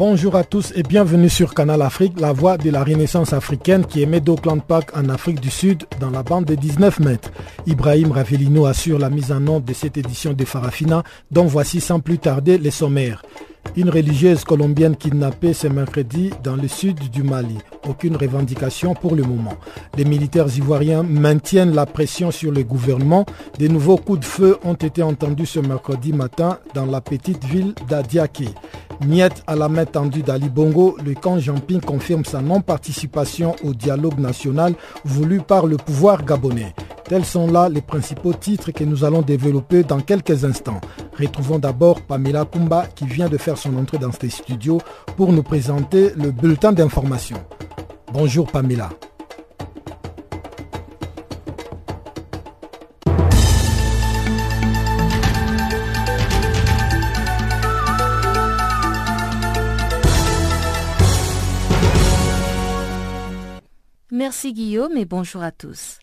Bonjour à tous et bienvenue sur Canal Afrique, la voix de la renaissance africaine qui émet d'Auckland Park en Afrique du Sud dans la bande de 19 mètres. Ibrahim Ravelino assure la mise en œuvre de cette édition de Farafina dont voici sans plus tarder les sommaires. Une religieuse colombienne kidnappée ce mercredi dans le sud du Mali. Aucune revendication pour le moment. Les militaires ivoiriens maintiennent la pression sur le gouvernement. De nouveaux coups de feu ont été entendus ce mercredi matin dans la petite ville d'Adiaké. Niet à la main tendue d'Ali Bongo, le camp Jamping confirme sa non-participation au dialogue national voulu par le pouvoir gabonais. Tels sont là les principaux titres que nous allons développer dans quelques instants. Retrouvons d'abord Pamela Kumba qui vient de faire son entrée dans ces studios pour nous présenter le bulletin d'information. Bonjour Pamela. Merci Guillaume et bonjour à tous.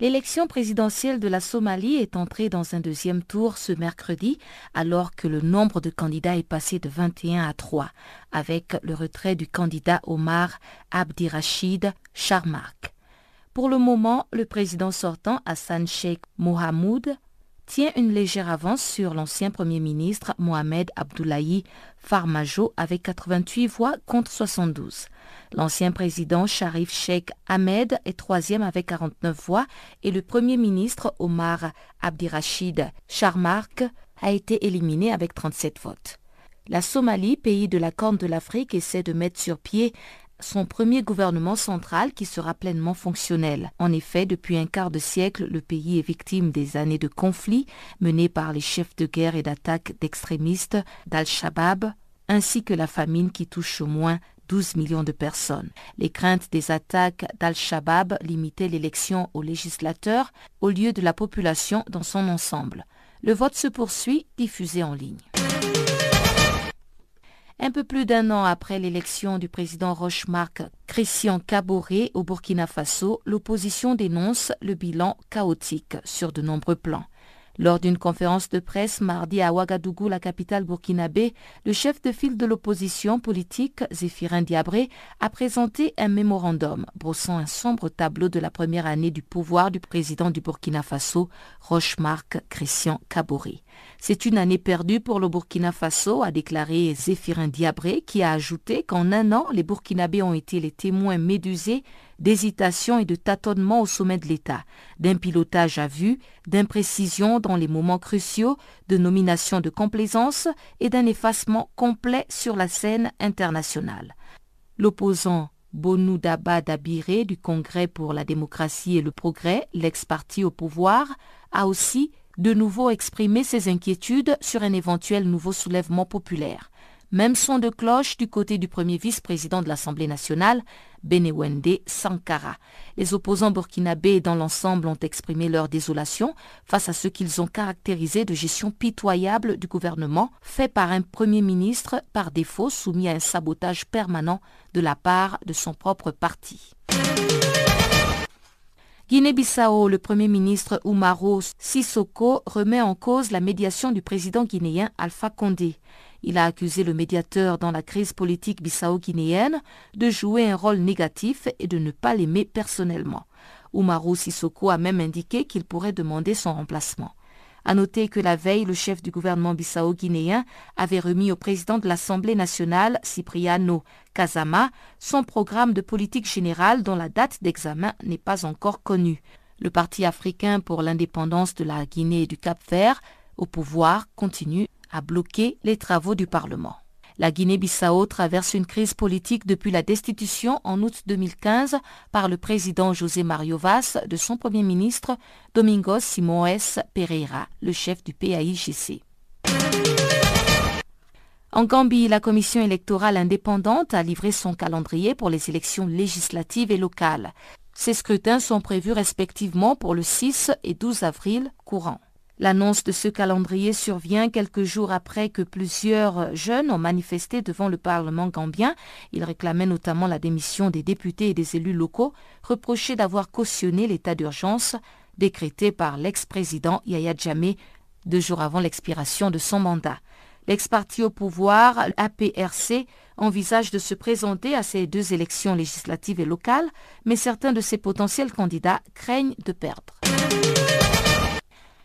L'élection présidentielle de la Somalie est entrée dans un deuxième tour ce mercredi alors que le nombre de candidats est passé de 21 à 3 avec le retrait du candidat Omar Abdirachid Sharmak. Pour le moment, le président sortant Hassan Sheikh Mohamoud tient une légère avance sur l'ancien Premier ministre Mohamed Abdullahi Farmajo avec 88 voix contre 72. L'ancien président Sharif Sheikh Ahmed est troisième avec 49 voix et le Premier ministre Omar Abdirachid Sharmark a été éliminé avec 37 votes. La Somalie, pays de la Corne de l'Afrique, essaie de mettre sur pied son premier gouvernement central qui sera pleinement fonctionnel. En effet, depuis un quart de siècle, le pays est victime des années de conflits menés par les chefs de guerre et d'attaques d'extrémistes d'Al-Shabaab, ainsi que la famine qui touche au moins 12 millions de personnes. Les craintes des attaques d'Al-Shabaab limitaient l'élection aux législateurs au lieu de la population dans son ensemble. Le vote se poursuit, diffusé en ligne. Un peu plus d'un an après l'élection du président Rochemark Christian Caboret au Burkina Faso, l'opposition dénonce le bilan chaotique sur de nombreux plans. Lors d'une conférence de presse mardi à Ouagadougou, la capitale burkinabé, le chef de file de l'opposition politique, Zéphirin Diabré, a présenté un mémorandum brossant un sombre tableau de la première année du pouvoir du président du Burkina Faso, Rochemark Christian Kaboré. C'est une année perdue pour le Burkina Faso, a déclaré Zéphirin Diabré, qui a ajouté qu'en un an, les Burkinabés ont été les témoins médusés d'hésitation et de tâtonnement au sommet de l'État, d'un pilotage à vue, d'imprécision dans les moments cruciaux, de nomination de complaisance et d'un effacement complet sur la scène internationale. L'opposant Bonou Daba Dabiré du Congrès pour la démocratie et le progrès, l'ex-parti au pouvoir, a aussi de nouveau exprimé ses inquiétudes sur un éventuel nouveau soulèvement populaire. Même son de cloche du côté du premier vice-président de l'Assemblée nationale, Benewende Sankara. Les opposants burkinabés dans l'ensemble ont exprimé leur désolation face à ce qu'ils ont caractérisé de gestion pitoyable du gouvernement fait par un premier ministre par défaut soumis à un sabotage permanent de la part de son propre parti. Guinée-Bissau, le Premier ministre Umaro Sissoko remet en cause la médiation du président guinéen Alpha Condé. Il a accusé le médiateur dans la crise politique bissau-guinéenne de jouer un rôle négatif et de ne pas l'aimer personnellement. Umaru Sissoko a même indiqué qu'il pourrait demander son remplacement. À noter que la veille, le chef du gouvernement bissau-guinéen avait remis au président de l'Assemblée nationale, Cipriano Kazama, son programme de politique générale dont la date d'examen n'est pas encore connue. Le Parti africain pour l'indépendance de la Guinée et du Cap-Vert, au pouvoir, continue à bloquer les travaux du Parlement. La Guinée-Bissau traverse une crise politique depuis la destitution en août 2015 par le président José Mario Vaz de son premier ministre Domingos Simoes Pereira, le chef du PAIGC. En Gambie, la commission électorale indépendante a livré son calendrier pour les élections législatives et locales. Ces scrutins sont prévus respectivement pour le 6 et 12 avril courant. L'annonce de ce calendrier survient quelques jours après que plusieurs jeunes ont manifesté devant le Parlement gambien. Ils réclamaient notamment la démission des députés et des élus locaux, reprochés d'avoir cautionné l'état d'urgence décrété par l'ex-président Yahya Jammeh deux jours avant l'expiration de son mandat. L'ex-parti au pouvoir, APRC, envisage de se présenter à ces deux élections législatives et locales, mais certains de ses potentiels candidats craignent de perdre.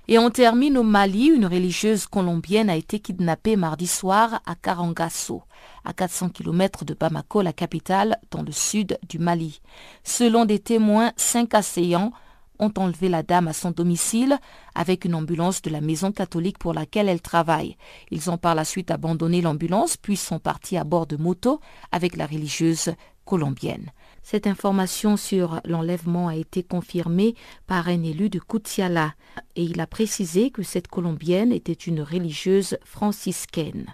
Et on termine au Mali, une religieuse colombienne a été kidnappée mardi soir à Karangasso, à 400 km de Bamako, la capitale, dans le sud du Mali. Selon des témoins, cinq assaillants ont enlevé la dame à son domicile avec une ambulance de la maison catholique pour laquelle elle travaille. Ils ont par la suite abandonné l'ambulance puis sont partis à bord de moto avec la religieuse colombienne. Cette information sur l'enlèvement a été confirmée par un élu de Koutiala et il a précisé que cette Colombienne était une religieuse franciscaine.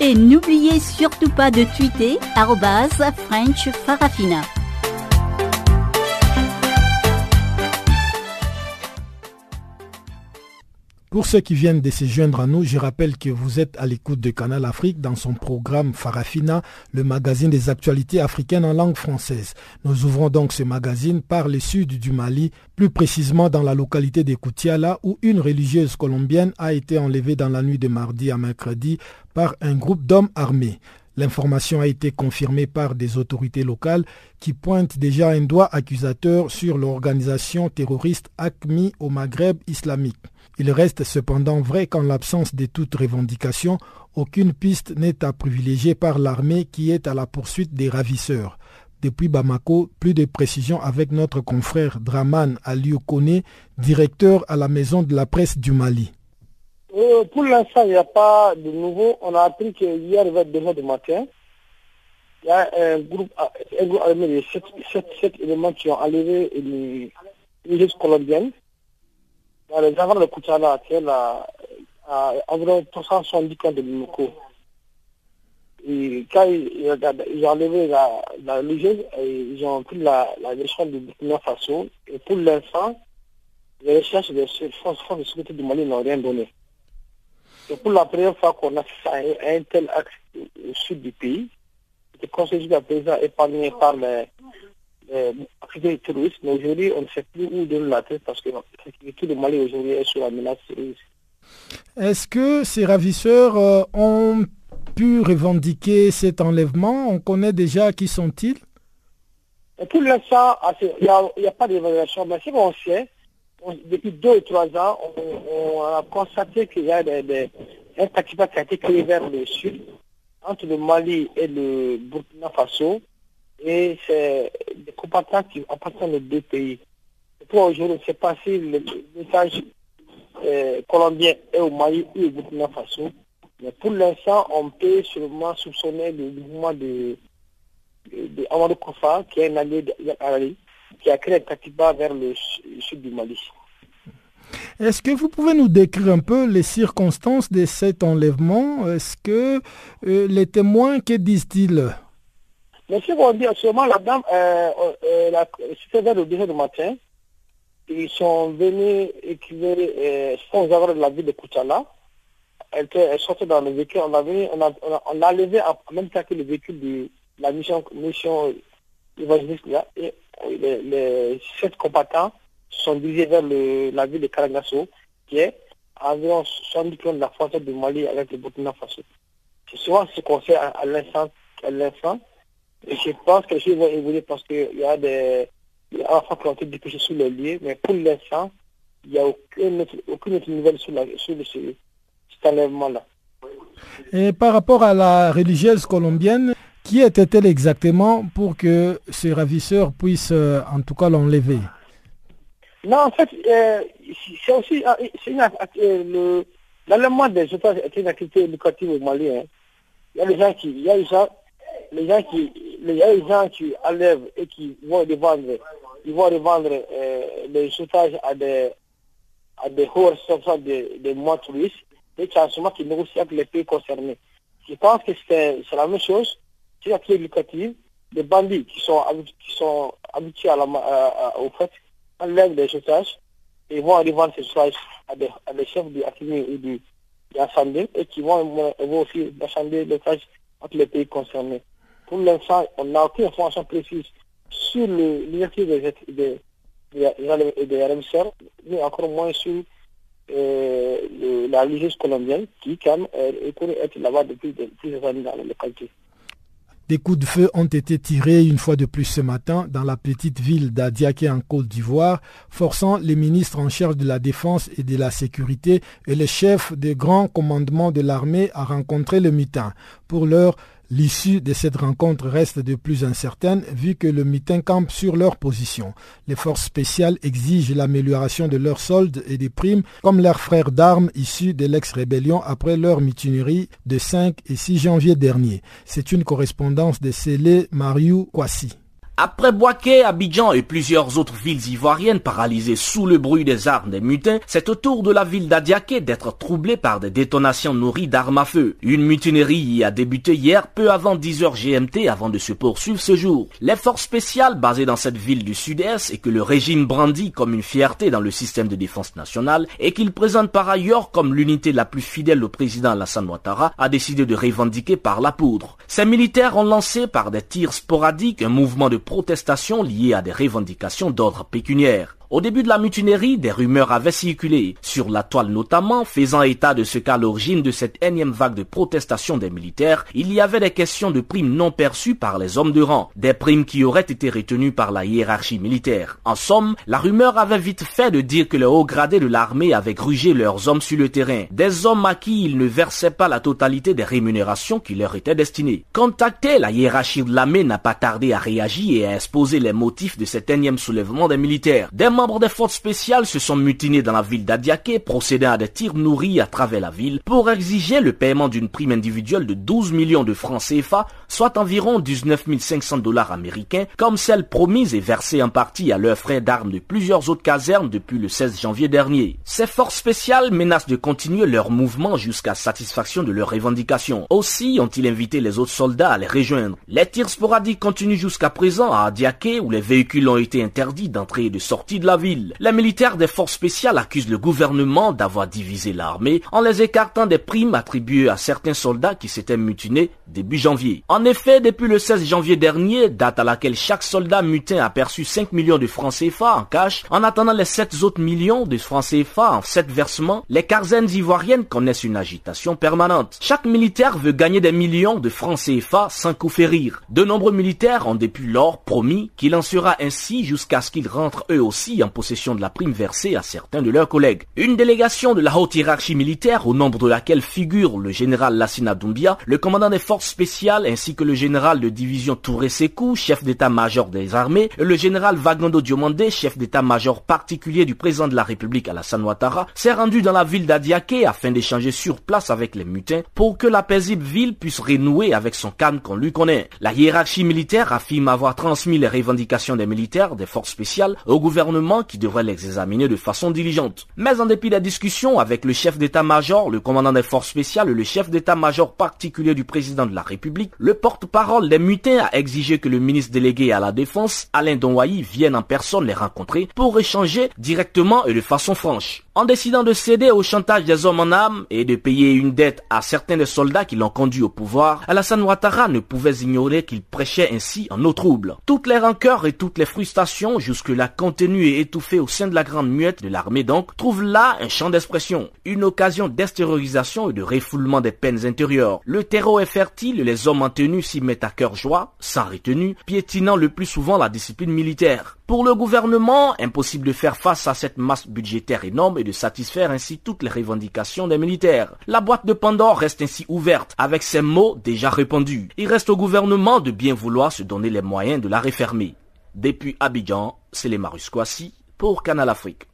Et n'oubliez surtout pas de tweeter French Farafina. Pour ceux qui viennent de se joindre à nous, je rappelle que vous êtes à l'écoute de Canal Afrique dans son programme Farafina, le magazine des actualités africaines en langue française. Nous ouvrons donc ce magazine par le sud du Mali, plus précisément dans la localité de Koutiala, où une religieuse colombienne a été enlevée dans la nuit de mardi à mercredi par un groupe d'hommes armés. L'information a été confirmée par des autorités locales qui pointent déjà un doigt accusateur sur l'organisation terroriste ACMI au Maghreb islamique. Il reste cependant vrai qu'en l'absence de toute revendication, aucune piste n'est à privilégier par l'armée qui est à la poursuite des ravisseurs. Depuis Bamako, plus de précisions avec notre confrère Draman Aliou directeur à la maison de la presse du Mali. Euh, pour l'instant, il n'y a pas de nouveau. On a appris qu'hier, vers 2 h du matin, il y a un groupe, un groupe armé de 7, éléments qui ont enlevé une, une colombienne dans les environs de Koutchala, qui est à, à environ 370 km de Mimoko. Et quand ils, ont enlevé la, la religieuse, ils ont pris la, la direction du Burkina Faso. Et pour l'instant, les recherches des forces, forces de sécurité du Mali n'ont rien donné. C'est pour la première fois qu'on a fait un tel axe au sud du pays. Le conseil jusqu'à présent épargné par les, euh, terroristes, mais aujourd'hui, on ne sait plus où donner la tête parce que tout le Mali aujourd'hui est sous la menace. Est-ce que ces ravisseurs euh, ont pu revendiquer cet enlèvement? On connaît déjà qui sont-ils? Pour l'instant, ah, il n'y a, pas d'évaluation, mais ce qu'on sait, depuis deux ou trois ans, on, a constaté qu'il y a des, un qui a été créé vers le sud, entre le Mali et le Burkina Faso, et c'est des combattants qui appartiennent aux deux pays. Pour aujourd'hui, je ne sais pas si le message euh, colombien est au Mali ou au Burkina Faso, mais pour l'instant, on peut seulement soupçonner le mouvement de, de, Amadou Kofa, qui est un allié de qui a créé un Katiba vers le, sud du Mali. Est-ce que vous pouvez nous décrire un peu les circonstances de cet enlèvement? Est-ce que euh, les témoins, que disent-ils? Monsieur ce dit, seulement la dame, euh, euh, c'était vers le 2 du matin, ils sont venus écrire euh, sans avoir de la ville de Kouchala. Elle, était, sortait dans le véhicule, on l'a on a, on a, levé en même temps que le véhicule de la mission, mission évangéliste là, et les, sept combattants sont dirigés vers le, la ville de Karangasso, qui est environ 70 km de la frontière du Mali avec le Burkina Faso. C'est souvent ce qu'on fait à, à l'instant je pense que les choses vont évoluer parce qu'il y a des, enfants qui ont été dépêchés sur le lieu, mais pour l'instant, il n'y a aucune autre, aucune autre nouvelle sur, la, sur cet enlèvement-là. Et par rapport à la religieuse colombienne, qui était-elle exactement pour que ces ravisseurs puissent euh, en tout cas l'enlever? Non, en fait, euh, c'est aussi euh, le, l'enlèvement des otages est une activité éducative au Mali. Hein. Il y a des gens qui, il y a des gens, les gens qui, des gens qui enlèvent et qui vont revendre, ils vont revendre les otages à des, à des hauts responsables des, des mois touristes et qui négocient avec les pays concernés. Je pense que c'est la même chose, c'est la éducative. Les bandits qui sont, qui sont habitués à la, au fait enlèvent des otages et vont revendre ces otages à des, à des chefs du Atimi ou du, du et qui vont, vont aussi achander l'otage entre les pays concernés. Pour l'instant, on n'a aucune information précise sur l'identité des, des, mais encore moins sur euh, la religieuse colombienne qui, quand même, est être là-bas depuis plusieurs années dans la localité. Des coups de feu ont été tirés une fois de plus ce matin dans la petite ville d'Adiaké en Côte d'Ivoire, forçant les ministres en charge de la défense et de la sécurité et les chefs des grands commandements de l'armée à rencontrer le mutin. Pour l'heure, L'issue de cette rencontre reste de plus incertaine vu que le mitin campe sur leur position. Les forces spéciales exigent l'amélioration de leurs soldes et des primes comme leurs frères d'armes issus de l'ex-rébellion après leur mutinerie de 5 et 6 janvier dernier. C'est une correspondance de Célé Mariou Kwasi. Après Boaké, Abidjan et plusieurs autres villes ivoiriennes paralysées sous le bruit des armes des mutins, c'est au tour de la ville d'Adiaké d'être troublée par des détonations nourries d'armes à feu. Une mutinerie y a débuté hier peu avant 10h GMT avant de se poursuivre ce jour. Les forces spéciales basées dans cette ville du sud-est et que le régime brandit comme une fierté dans le système de défense nationale et qu'il présente par ailleurs comme l'unité la plus fidèle au président Alassane Ouattara a décidé de revendiquer par la poudre. Ces militaires ont lancé par des tirs sporadiques un mouvement de protestations liées à des revendications d'ordre pécuniaire. Au début de la mutinerie, des rumeurs avaient circulé, sur la toile notamment, faisant état de ce qu'à l'origine de cette énième vague de protestation des militaires, il y avait des questions de primes non perçues par les hommes de rang, des primes qui auraient été retenues par la hiérarchie militaire. En somme, la rumeur avait vite fait de dire que les hauts gradés de l'armée avaient grugé leurs hommes sur le terrain, des hommes à qui ils ne versaient pas la totalité des rémunérations qui leur étaient destinées. Contacté, la hiérarchie de l'armée n'a pas tardé à réagir et à exposer les motifs de cet énième soulèvement des militaires membres des forces spéciales se sont mutinés dans la ville d'Adiaké, procédant à des tirs nourris à travers la ville pour exiger le paiement d'une prime individuelle de 12 millions de francs CFA, soit environ 19 500 dollars américains, comme celle promise et versée en partie à leurs frères d'armes de plusieurs autres casernes depuis le 16 janvier dernier. Ces forces spéciales menacent de continuer leur mouvement jusqu'à satisfaction de leurs revendications. Aussi ont-ils invité les autres soldats à les rejoindre. Les tirs sporadiques continuent jusqu'à présent à Adiaké où les véhicules ont été interdits d'entrer et de sortir de la ville. Les militaires des forces spéciales accusent le gouvernement d'avoir divisé l'armée en les écartant des primes attribuées à certains soldats qui s'étaient mutinés début janvier. Effet, depuis le 16 janvier dernier, date à laquelle chaque soldat mutin a perçu 5 millions de francs CFA en cash, en attendant les 7 autres millions de francs CFA en 7 versements, les carzaines ivoiriennes connaissent une agitation permanente. Chaque militaire veut gagner des millions de francs CFA sans coup. De nombreux militaires ont depuis lors promis qu'il en sera ainsi jusqu'à ce qu'ils rentrent eux aussi en possession de la prime versée à certains de leurs collègues. Une délégation de la haute hiérarchie militaire, au nombre de laquelle figure le général Lassina Doumbia, le commandant des forces spéciales ainsi que le général de division Touré Sekou, chef d'état-major des armées, et le général Vagando Diomandé, chef d'état-major particulier du président de la République Alassane Ouattara, s'est rendu dans la ville d'Adiaké afin d'échanger sur place avec les mutins pour que la paisible ville puisse renouer avec son calme qu'on lui connaît. La hiérarchie militaire affirme avoir transmis les revendications des militaires des forces spéciales au gouvernement qui devrait les examiner de façon diligente. Mais en dépit des discussions avec le chef d'état-major, le commandant des forces spéciales et le chef d'état-major particulier du président de la République, le porte-parole des mutins a exigé que le ministre délégué à la défense, Alain Donwayi, vienne en personne les rencontrer pour échanger directement et de façon franche. En décidant de céder au chantage des hommes en âme et de payer une dette à certains des soldats qui l'ont conduit au pouvoir, Alassane Ouattara ne pouvait ignorer qu'il prêchait ainsi en eau trouble. Toutes les rancœurs et toutes les frustrations, jusque-là contenues et étouffées au sein de la grande muette de l'armée donc, trouvent là un champ d'expression, une occasion d'extériorisation et de refoulement des peines intérieures. Le terreau est fertile et les hommes en tenue s'y mettent à cœur joie, sans retenue, piétinant le plus souvent la discipline militaire. Pour le gouvernement, impossible de faire face à cette masse budgétaire énorme et de satisfaire ainsi toutes les revendications des militaires. La boîte de Pandore reste ainsi ouverte, avec ces mots déjà répandus. Il reste au gouvernement de bien vouloir se donner les moyens de la refermer. Depuis Abidjan, c'est les Marus pour Canal Afrique.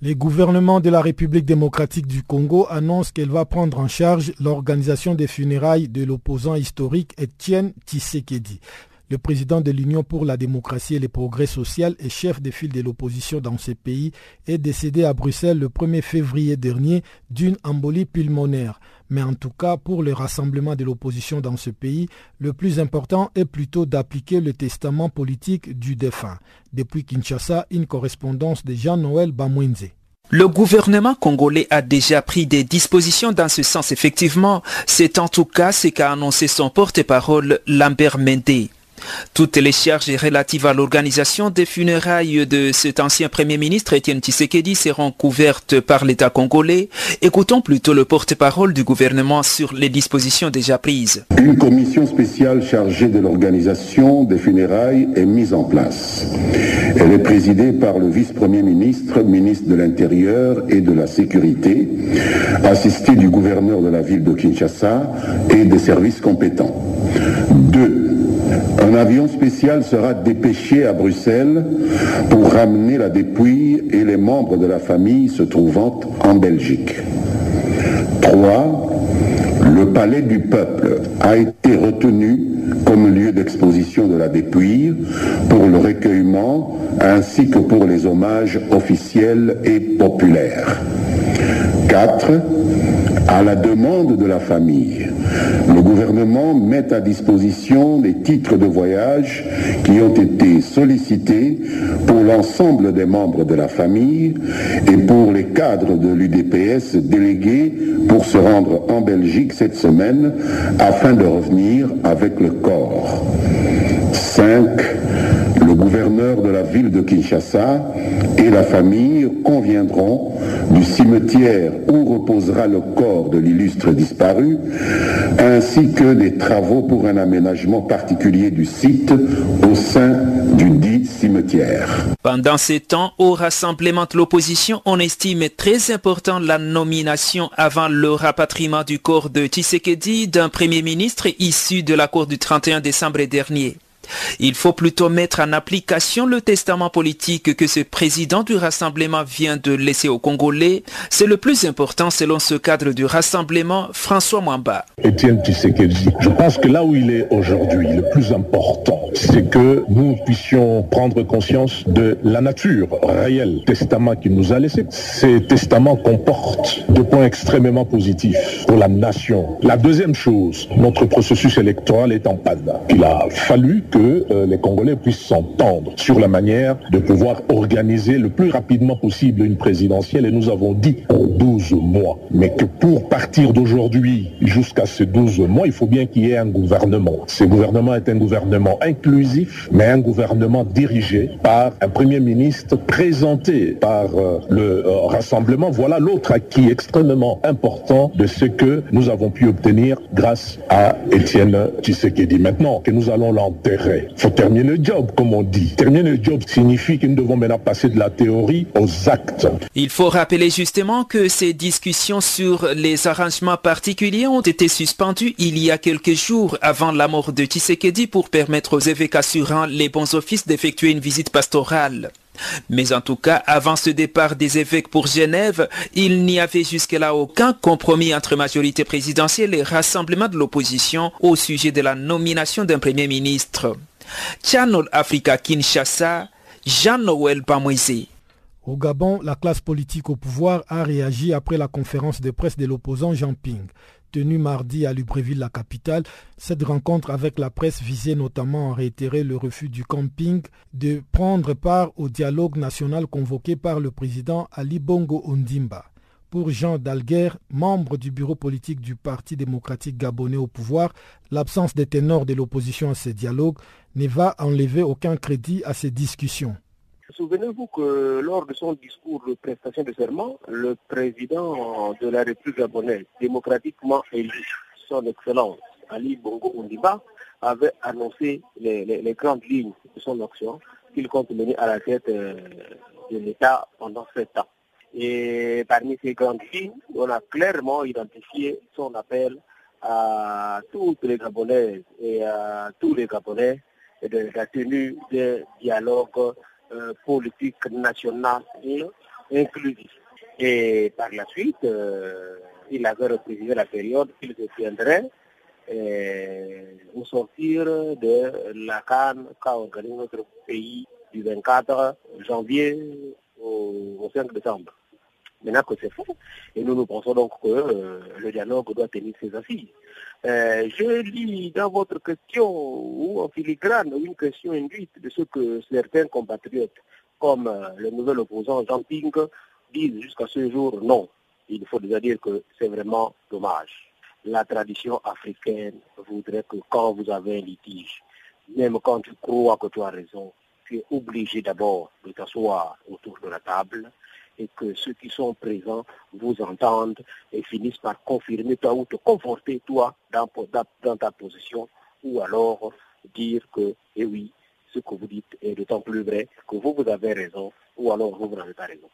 Les gouvernements de la République démocratique du Congo annoncent qu'elle va prendre en charge l'organisation des funérailles de l'opposant historique Etienne Tshisekedi. Le président de l'Union pour la démocratie et le progrès social et chef de file de l'opposition dans ce pays est décédé à Bruxelles le 1er février dernier d'une embolie pulmonaire. Mais en tout cas, pour le rassemblement de l'opposition dans ce pays, le plus important est plutôt d'appliquer le testament politique du défunt. Depuis Kinshasa, une correspondance de Jean-Noël Bamwenze. Le gouvernement congolais a déjà pris des dispositions dans ce sens effectivement. C'est en tout cas ce qu'a annoncé son porte-parole Lambert Mende. Toutes les charges relatives à l'organisation des funérailles de cet ancien Premier ministre Étienne Tshisekedi seront couvertes par l'État congolais. Écoutons plutôt le porte-parole du gouvernement sur les dispositions déjà prises. Une commission spéciale chargée de l'organisation des funérailles est mise en place. Elle est présidée par le vice-premier ministre, ministre de l'Intérieur et de la Sécurité, assisté du gouverneur de la ville de Kinshasa et des services compétents. Deux, un avion spécial sera dépêché à Bruxelles pour ramener la dépouille et les membres de la famille se trouvant en Belgique. 3. Le palais du peuple a été retenu comme lieu d'exposition de la dépouille pour le recueillement ainsi que pour les hommages officiels et populaires. 4 à la demande de la famille, le gouvernement met à disposition des titres de voyage qui ont été sollicités pour l'ensemble des membres de la famille et pour les cadres de l'UDPS délégués pour se rendre en Belgique cette semaine afin de revenir avec le corps. 5 le gouverneur de la ville de Kinshasa et la famille conviendront du cimetière où reposera le corps de l'illustre disparu, ainsi que des travaux pour un aménagement particulier du site au sein du dit cimetière. Pendant ces temps, au rassemblement de l'opposition, on estime très important la nomination avant le rapatriement du corps de Tshisekedi d'un premier ministre issu de la cour du 31 décembre dernier. Il faut plutôt mettre en application le testament politique que ce président du rassemblement vient de laisser aux Congolais. C'est le plus important selon ce cadre du rassemblement, François Mwamba. Etienne Tshisekedi, je pense que là où il est aujourd'hui, le plus important, c'est que nous puissions prendre conscience de la nature réelle testament qu'il nous a laissé. Ces testaments comportent des points extrêmement positifs pour la nation. La deuxième chose, notre processus électoral est en panne. Il a fallu que euh, les Congolais puissent s'entendre sur la manière de pouvoir organiser le plus rapidement possible une présidentielle. Et nous avons dit en 12 mois. Mais que pour partir d'aujourd'hui jusqu'à ces 12 mois, il faut bien qu'il y ait un gouvernement. Ce gouvernement est un gouvernement inclusif, mais un gouvernement dirigé par un Premier ministre présenté par euh, le euh, Rassemblement. Voilà l'autre acquis extrêmement important de ce que nous avons pu obtenir grâce à Étienne Tshisekedi. Maintenant que nous allons l'enterrer, il faut terminer le job, comme on dit. Terminer le job signifie que nous devons maintenant passer de la théorie aux actes. Il faut rappeler justement que ces discussions sur les arrangements particuliers ont été suspendues il y a quelques jours avant la mort de Tshisekedi pour permettre aux évêques assurant les bons offices d'effectuer une visite pastorale. Mais en tout cas, avant ce départ des évêques pour Genève, il n'y avait jusque-là aucun compromis entre majorité présidentielle et rassemblement de l'opposition au sujet de la nomination d'un Premier ministre. Channel Africa Kinshasa, Jean-Noël Pamoisé. Au Gabon, la classe politique au pouvoir a réagi après la conférence de presse de l'opposant Jean Ping tenue mardi à Libreville, la capitale. Cette rencontre avec la presse visait notamment à réitérer le refus du camping de prendre part au dialogue national convoqué par le président Ali Bongo Ondimba. Pour Jean Dalguer, membre du bureau politique du Parti démocratique gabonais au pouvoir, l'absence des ténors de l'opposition à ces dialogues ne va enlever aucun crédit à ces discussions. Souvenez-vous que lors de son discours de prestation de serment, le président de la République gabonaise, démocratiquement élu, son excellence Ali Bongo Ondiba, avait annoncé les, grandes lignes de son action qu'il compte mener à la tête euh, de l'État pendant sept ans. Et parmi ces grandes lignes, on a clairement identifié son appel à toutes les Gabonaises et à tous les Gabonais de la tenue des dialogues euh, politique national et inclusif. Et par la suite, euh, il avait représenté la période qu'il tiendrait euh, au sortir de la Cannes qu'a organisé notre pays du 24 janvier au, 5 décembre. Maintenant que c'est fait, et nous nous pensons donc que le dialogue doit tenir ses assises. Euh, je lis dans votre question ou en filigrane une question induite de ce que certains compatriotes, comme euh, le nouvel opposant Jean Ping, disent jusqu'à ce jour non. Il faut déjà dire que c'est vraiment dommage. La tradition africaine voudrait que quand vous avez un litige, même quand tu crois que tu as raison, tu es obligé d'abord de t'asseoir autour de la table et que ceux qui sont présents vous entendent et finissent par confirmer toi ou te conforter toi dans, ta position ou alors dire que, eh oui, ce que vous dites est d'autant plus vrai que vous, vous avez raison ou alors vous, n'avez pas raison.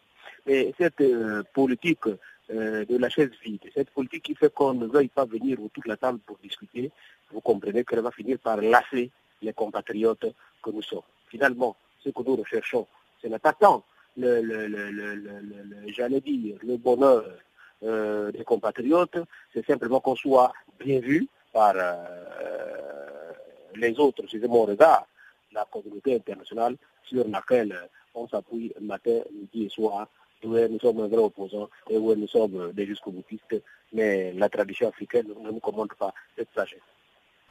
Mais cette euh, politique euh, de la chaise vide, cette politique qui fait qu'on ne veuille pas venir autour de la table pour discuter, vous comprenez qu'elle va finir par lasser les compatriotes que nous sommes. Finalement, ce que nous recherchons, ce n'est le, le, le, j'allais dire, le bonheur euh, des compatriotes, c'est simplement qu'on soit bien vu par euh, les autres, c'est mon regard, la communauté internationale sur laquelle on s'appuie matin, midi et soir, où nous sommes un vrai opposant et où nous sommes des jusqu'au boutistes, mais la tradition africaine ne nous commande pas cette sagesse.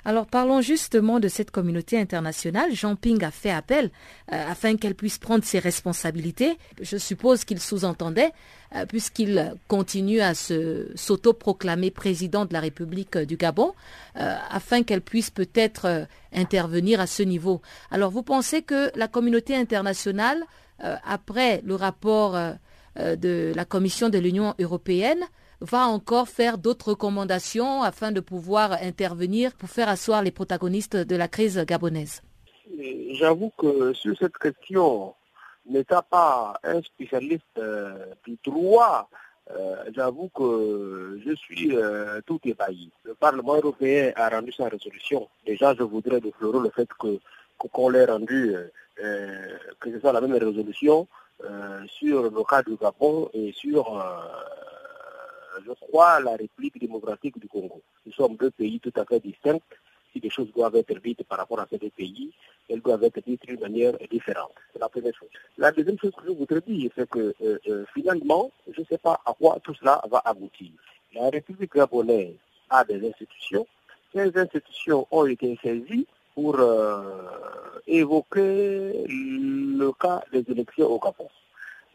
Alors parlons justement de cette communauté internationale. Jean Ping a fait appel euh, afin qu'elle puisse prendre ses responsabilités. Je suppose qu'il sous-entendait, euh, puisqu'il continue à se s'auto-proclamer président de la République du Gabon, euh, afin qu'elle puisse peut-être intervenir à ce niveau. Alors vous pensez que la communauté internationale, après le rapport de la Commission de l'Union européenne, va encore faire d'autres recommandations afin de pouvoir intervenir pour faire asseoir les protagonistes de la crise gabonaise J'avoue que sur cette question, n'étant pas un spécialiste euh, du droit, euh, j'avoue que je suis euh, tout ébahi. Le Parlement européen a rendu sa résolution. Déjà, je voudrais déplorer le fait que qu'on l'ait rendu, que ce soit la même résolution sur le cas du Gabon et sur je crois, la République démocratique du Congo. Nous sommes deux pays tout à fait distincts. Si des choses doivent être dites par rapport à ces deux pays, elles doivent être dites d'une manière différente. C'est la première chose. La deuxième chose que je voudrais dire, c'est que euh, euh, finalement, je ne sais pas à quoi tout cela va aboutir. La République gabonaise a des institutions. Ces institutions ont été saisies pour euh, évoquer le cas des élections au Gabon.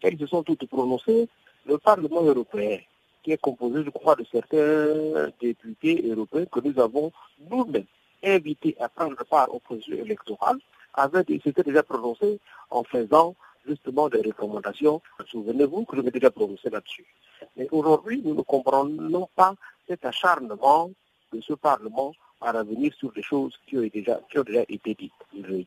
Elles se sont toutes prononcées. Le Parlement européen qui est composé, je crois, de certains députés européens que nous avons nous-mêmes invités à prendre part au processus électoral, avait s'était déjà prononcé en faisant justement des recommandations. Souvenez-vous que je m'étais déjà prononcé là-dessus. Mais aujourd'hui, nous ne comprenons pas cet acharnement de ce Parlement à revenir sur des choses qui ont déjà, été dites.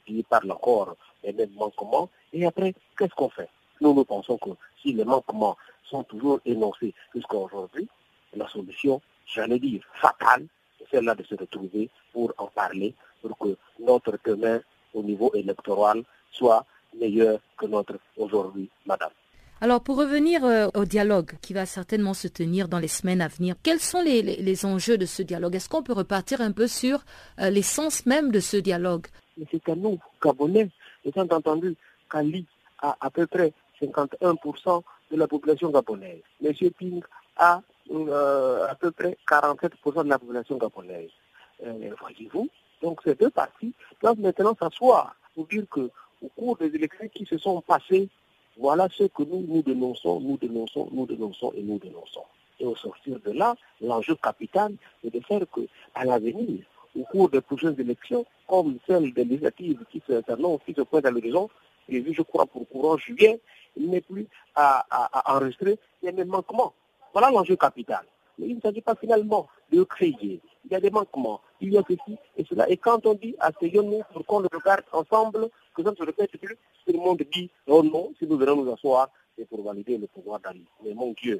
Il parle encore des mêmes manquements. Et après, qu'est-ce qu'on fait? Nous, nous pensons que si les manquements sont toujours énoncés jusqu'à aujourd'hui. La solution, j'allais dire, fatale, c'est celle-là de se retrouver pour en parler, pour que notre demain au niveau électoral soit meilleur que notre aujourd'hui, madame. Alors pour revenir euh, au dialogue qui va certainement se tenir dans les semaines à venir, quels sont les, enjeux de ce dialogue? Est-ce qu'on peut repartir un peu sur euh, l'essence même de ce dialogue? C'est à nous, Gabonais, étant entendu qu'Ali a à peu près 51% de la population gabonaise. M. Ping a euh, à peu près 47% de la population gabonaise. Euh, voyez-vous Donc ces deux partis doivent maintenant s'asseoir pour dire que au cours des élections qui se sont passées Voilà ce que nous, nous dénonçons, nous dénonçons, nous dénonçons et nous dénonçons. Et au sortir de là, l'enjeu capital est de faire que, à l'avenir, au cours des prochaines élections, comme celle des législatives qui se, qui se pointent à l'horizon, je crois, pour courant juillet, il n'est plus à, à, enregistrer, il y a des manquements. Voilà l'enjeu capital. Mais il ne s'agit pas finalement de créer. Il y a des manquements, il y a ceci et cela. Et quand on dit asseyons-nous pour qu'on le regarde ensemble, que ça ne se répète plus, tout le monde dit non, non, si nous venons nous asseoir, c'est pour valider le pouvoir d'Ali. Mais mon Dieu,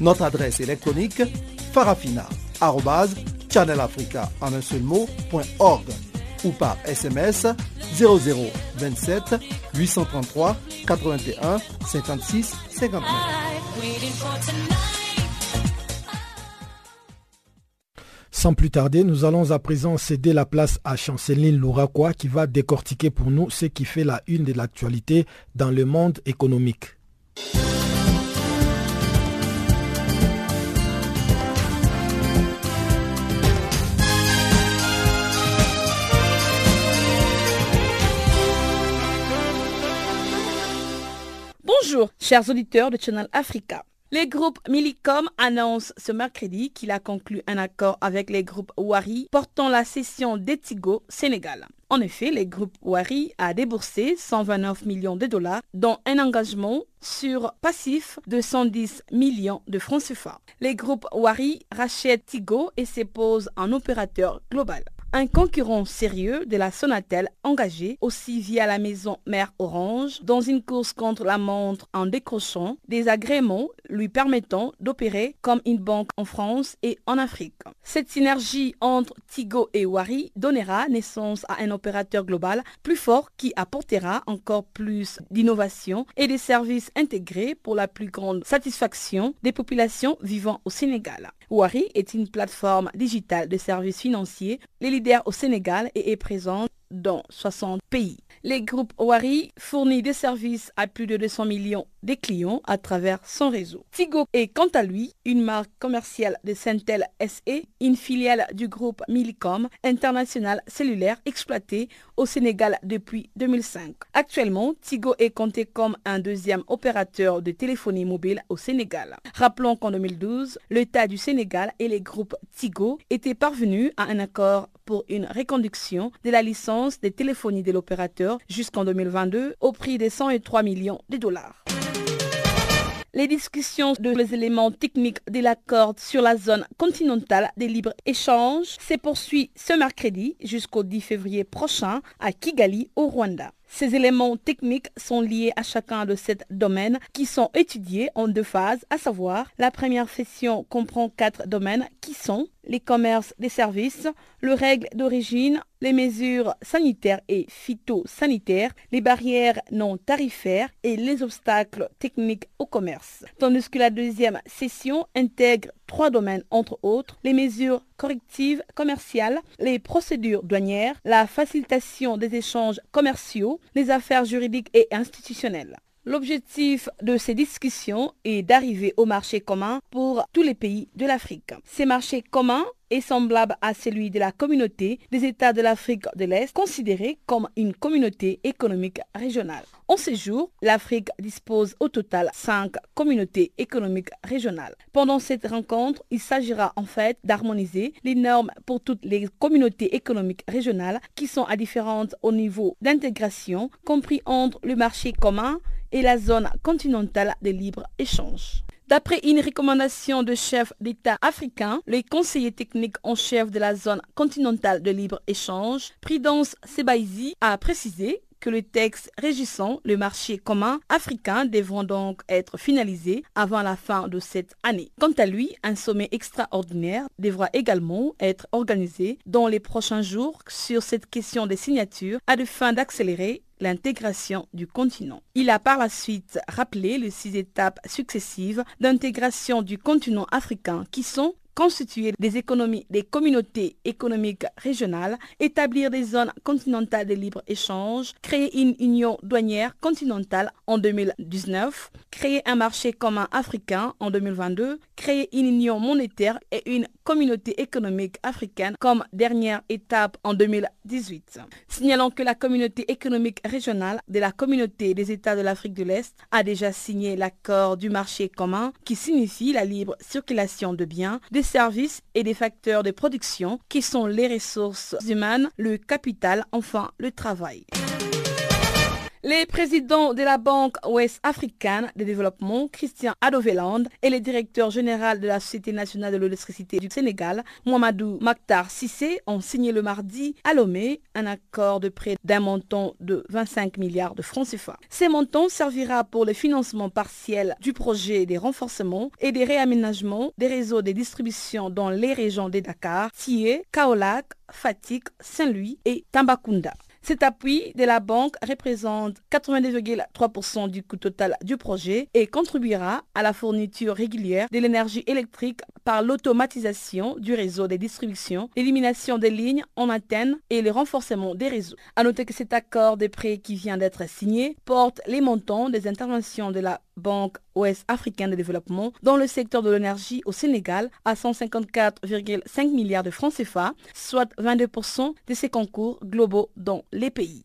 Notre adresse électronique seul mot, ou par SMS 0027 833 81 56 59. Sans plus tarder, nous allons à présent céder la place à Chanceline Louraquois qui va décortiquer pour nous ce qui fait la une de l'actualité dans le monde économique. Bonjour, chers auditeurs de Channel Africa. Le groupe Millicom annonce ce mercredi qu'il a conclu un accord avec les groupes Wari portant la cession d'Etigo Sénégal. En effet, le groupe Wari a déboursé 129 millions de dollars, dont un engagement sur passif de 110 millions de francs CFA. Le groupe Wari rachète Tigo et pose en opérateur global un concurrent sérieux de la Sonatel engagé aussi via la maison mère Orange dans une course contre la montre en décrochant des agréments lui permettant d'opérer comme une banque en France et en Afrique. Cette synergie entre Tigo et Wari donnera naissance à un opérateur global plus fort qui apportera encore plus d'innovation et des services intégrés pour la plus grande satisfaction des populations vivant au Sénégal. Wari est une plateforme digitale de services financiers, les leaders au Sénégal et est présente dans 60 pays. Les groupes Wari fournit des services à plus de 200 millions de clients à travers son réseau. Tigo est quant à lui une marque commerciale de Centel SE, une filiale du groupe Millicom International Cellulaire exploité au Sénégal depuis 2005. Actuellement, Tigo est compté comme un deuxième opérateur de téléphonie mobile au Sénégal. Rappelons qu'en 2012, l'État du Sénégal et les groupes Tigo étaient parvenus à un accord pour une reconduction de la licence de téléphonie de l'opérateur jusqu'en 2022 au prix de 103 millions de dollars. Les discussions de les éléments techniques de l'accord sur la zone continentale des libre-échange se poursuivent ce mercredi jusqu'au 10 février prochain à Kigali au Rwanda. Ces éléments techniques sont liés à chacun de ces domaines qui sont étudiés en deux phases, à savoir la première session comprend quatre domaines qui sont les commerces des services, le règle d'origine, les mesures sanitaires et phytosanitaires, les barrières non tarifaires et les obstacles techniques au commerce. Tandis que la deuxième session intègre trois domaines entre autres, les mesures correctives commerciales, les procédures douanières, la facilitation des échanges commerciaux, les affaires juridiques et institutionnelles. L'objectif de ces discussions est d'arriver au marché commun pour tous les pays de l'Afrique. Ces marchés communs est semblable à celui de la communauté des États de l'Afrique de l'Est, considérée comme une communauté économique régionale. En ce jour, l'Afrique dispose au total cinq communautés économiques régionales. Pendant cette rencontre, il s'agira en fait d'harmoniser les normes pour toutes les communautés économiques régionales qui sont à différentes au niveau d'intégration, compris entre le marché commun et la zone continentale de libre-échange. D'après une recommandation de chef d'État africain, le conseiller technique en chef de la zone continentale de libre-échange, Prudence Sebaizi, a précisé que le texte régissant le marché commun africain devront donc être finalisés avant la fin de cette année. Quant à lui, un sommet extraordinaire devra également être organisé dans les prochains jours sur cette question des signatures à de fin d'accélérer l'intégration du continent. Il a par la suite rappelé les six étapes successives d'intégration du continent africain qui sont constituer des économies, des communautés économiques régionales, établir des zones continentales de libre-échange, créer une union douanière continentale en 2019, créer un marché commun africain en 2022, créer une union monétaire et une communauté économique africaine comme dernière étape en 2018. Signalons que la communauté économique régionale de la communauté des États de l'Afrique de l'Est a déjà signé l'accord du marché commun qui signifie la libre circulation de biens, services et des facteurs de production qui sont les ressources humaines, le capital, enfin le travail. Les présidents de la Banque ouest africaine de développement, Christian Adoveland, et le directeur général de la Société nationale de l'électricité du Sénégal, Mohamedou Maktar Sissé, ont signé le mardi à Lomé un accord de prêt d'un montant de 25 milliards de francs CFA. Ces montants servira pour le financement partiel du projet des renforcements et des réaménagements des réseaux de distribution dans les régions de Dakar, Thié, Kaolac, Fatik, Saint-Louis et Tambacounda. Cet appui de la banque représente 82,3% du coût total du projet et contribuera à la fourniture régulière de l'énergie électrique par l'automatisation du réseau de distribution, l'élimination des lignes en antenne et le renforcement des réseaux. À noter que cet accord de prêt qui vient d'être signé porte les montants des interventions de la Banque ouest africaine de développement dans le secteur de l'énergie au Sénégal à 154,5 milliards de francs CFA, soit 22% de ses concours globaux dans les pays.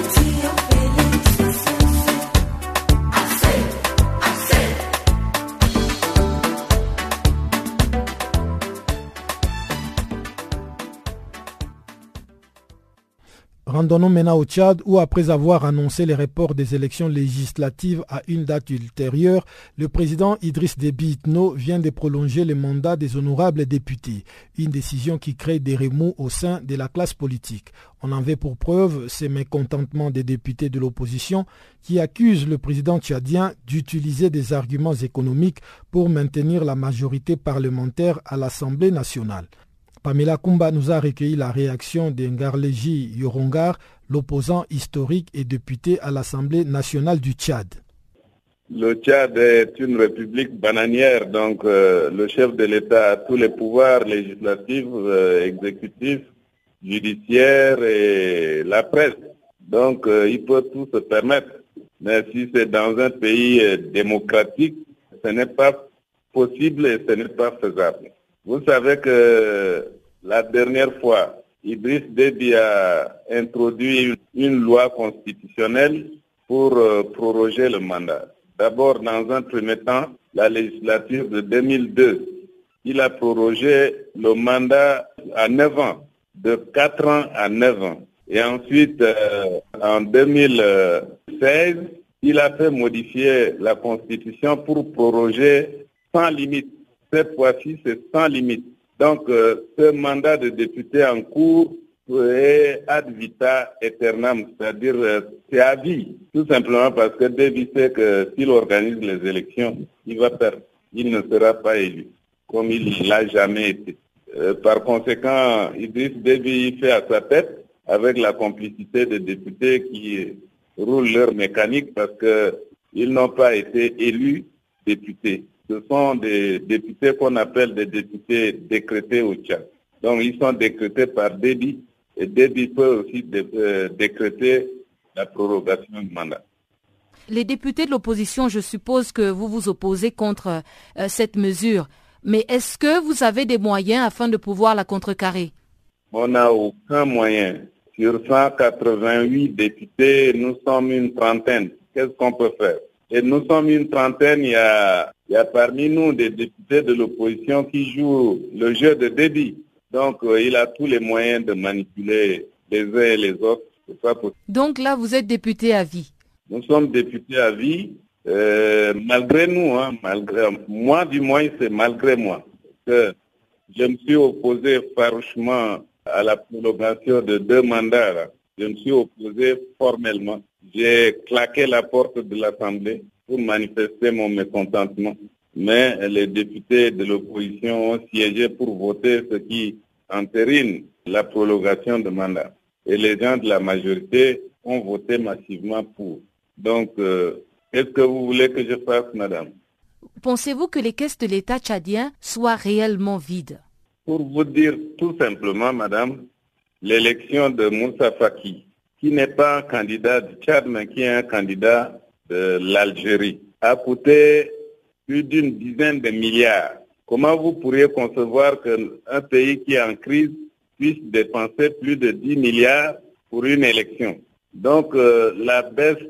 Rendons-nous maintenant au Tchad où, après avoir annoncé les reports des élections législatives à une date ultérieure, le président Idriss Déby Itno vient de prolonger le mandat des honorables députés, une décision qui crée des remous au sein de la classe politique. On en veut pour preuve ces mécontentements des députés de l'opposition qui accusent le président tchadien d'utiliser des arguments économiques pour maintenir la majorité parlementaire à l'Assemblée nationale. Pamela Kumba nous a recueilli la réaction d'Engarleji Yorongar, l'opposant historique et député à l'Assemblée nationale du Tchad. Le Tchad est une république bananière, donc euh, le chef de l'État a tous les pouvoirs législatifs, euh, exécutifs, judiciaires et la presse. Donc euh, il peut tout se permettre. Mais si c'est dans un pays démocratique, ce n'est pas possible et ce n'est pas faisable. Vous savez que la dernière fois, Idriss Déby a introduit une loi constitutionnelle pour euh, proroger le mandat. D'abord, dans un premier temps, la législature de 2002, il a prorogé le mandat à 9 ans, de 4 ans à 9 ans. Et ensuite, euh, en 2016, il a fait modifier la Constitution pour proroger sans limite cette fois-ci, c'est sans limite. Donc, euh, ce mandat de député en cours est ad vita aeternam, c'est-à-dire euh, c'est à vie, tout simplement parce que David sait que s'il organise les élections, il va perdre. Il ne sera pas élu, comme il l'a jamais été. Euh, par conséquent, Idriss Déby fait à sa tête avec la complicité des députés qui roulent leur mécanique parce que Ils n'ont pas été élus députés. Ce sont des députés qu'on appelle des députés décrétés au Tchad. Donc ils sont décrétés par Déby et Déby peut aussi euh, décréter la prorogation du mandat. Les députés de l'opposition, je suppose que vous vous opposez contre euh, cette mesure. Mais est-ce que vous avez des moyens afin de pouvoir la contrecarrer? On n'a aucun moyen. Sur 188 députés, nous sommes une trentaine. Qu'est-ce qu'on peut faire? Et nous sommes une trentaine, il y a, il y a parmi nous des députés de l'opposition qui jouent le jeu de débit. Donc, euh, il a tous les moyens de manipuler les uns et les autres. Donc là, vous êtes député à vie Nous sommes députés à vie. Euh, malgré nous, hein, malgré moi du moins, c'est malgré moi que je me suis opposé farouchement à la prolongation de deux mandats. Je me suis opposé formellement. J'ai claqué la porte de l'Assemblée pour manifester mon mécontentement. Mais les députés de l'opposition ont siégé pour voter ce qui entérine la prolongation de mandat. Et les gens de la majorité ont voté massivement pour. Donc, euh, Qu'est-ce que vous voulez que je fasse, madame? Pensez-vous que les caisses de l'État tchadien soient réellement vides? Pour vous dire tout simplement, madame, l'élection de Moussa Faki, qui n'est pas un candidat du Tchad, mais qui est un candidat de l'Algérie, a coûté plus d'une dizaine de milliards. Comment vous pourriez concevoir qu'un pays qui est en crise puisse dépenser plus de 10 milliards pour une élection? Donc, euh, la baisse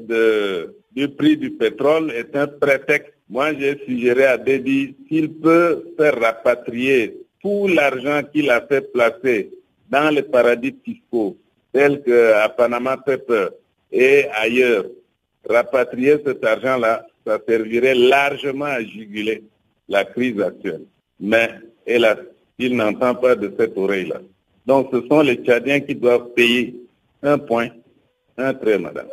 du prix du pétrole est un prétexte. Moi, j'ai suggéré à Déby s'il peut faire rapatrier tout l'argent qu'il a fait placer dans les paradis fiscaux, tels qu'à Panama Paper et ailleurs, rapatrier cet argent-là, ça servirait largement à juguler la crise actuelle. Mais, hélas, il n'entend pas de cette oreille-là. Donc, ce sont les Tchadiens qui doivent payer un point, un trait, madame.